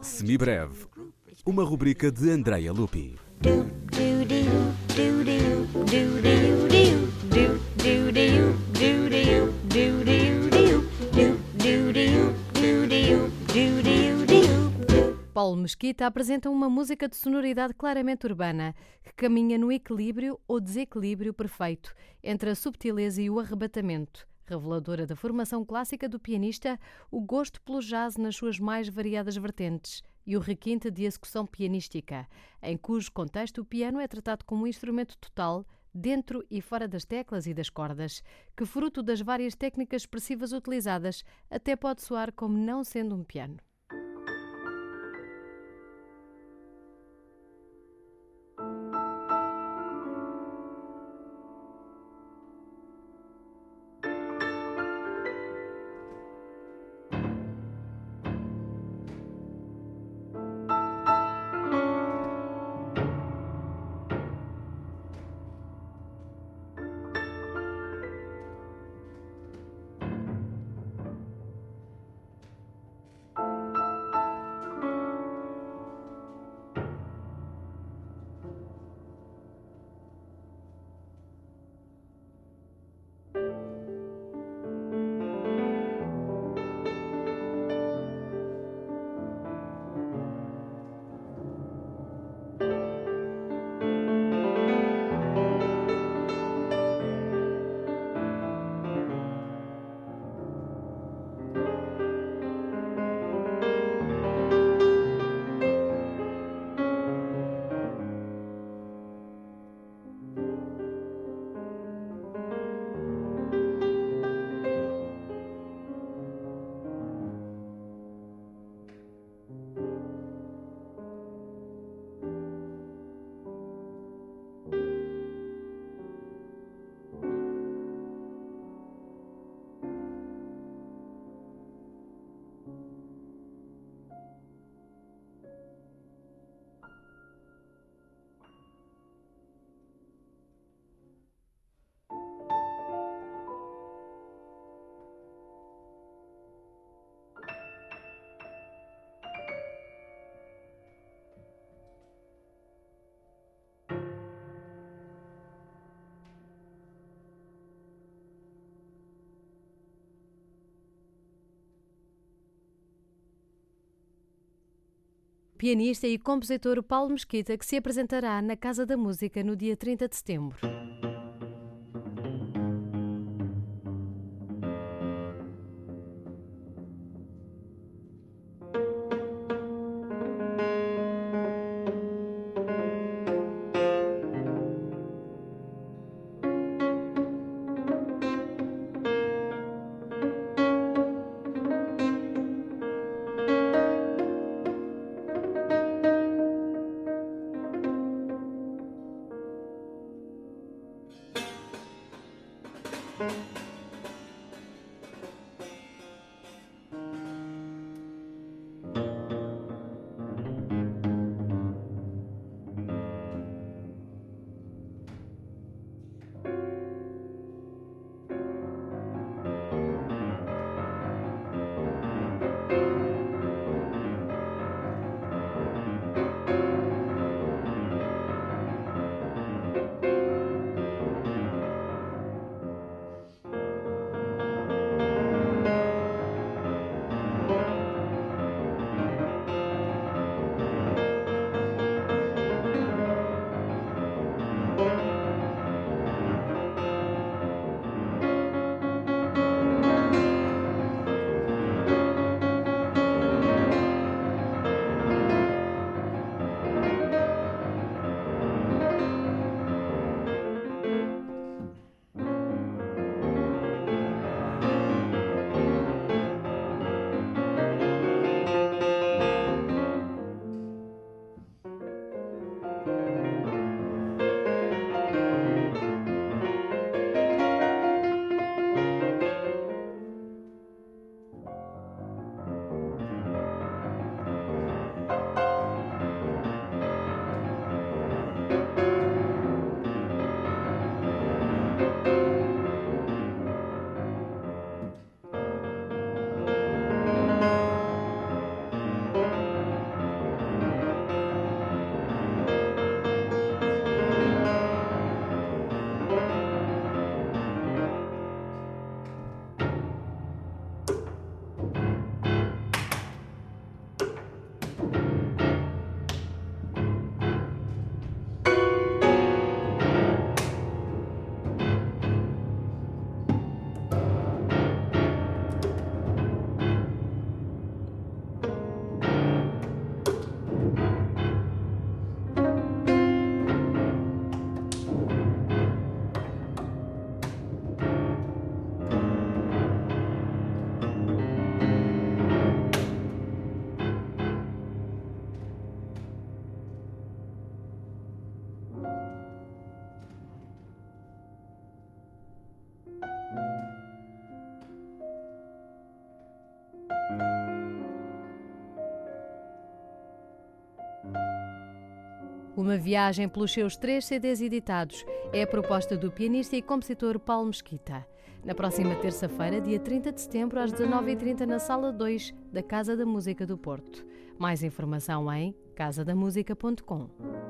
Semibreve, uma rubrica de Andrea Lupi. Paulo Mesquita apresenta uma música de sonoridade claramente urbana, que caminha no equilíbrio ou desequilíbrio perfeito entre a subtileza e o arrebatamento, reveladora da formação clássica do pianista, o gosto pelo jazz nas suas mais variadas vertentes e o requinte de execução pianística, em cujo contexto o piano é tratado como um instrumento total dentro e fora das teclas e das cordas, que, fruto das várias técnicas expressivas utilizadas, até pode soar como não sendo um piano. Pianista e compositor Paulo Mesquita, que se apresentará na Casa da Música no dia 30 de setembro. Uma viagem pelos seus três CDs editados é a proposta do pianista e compositor Paulo Mesquita. Na próxima terça-feira, dia 30 de setembro, às 19h30, na Sala 2 da Casa da Música do Porto. Mais informação em casadamusica.com.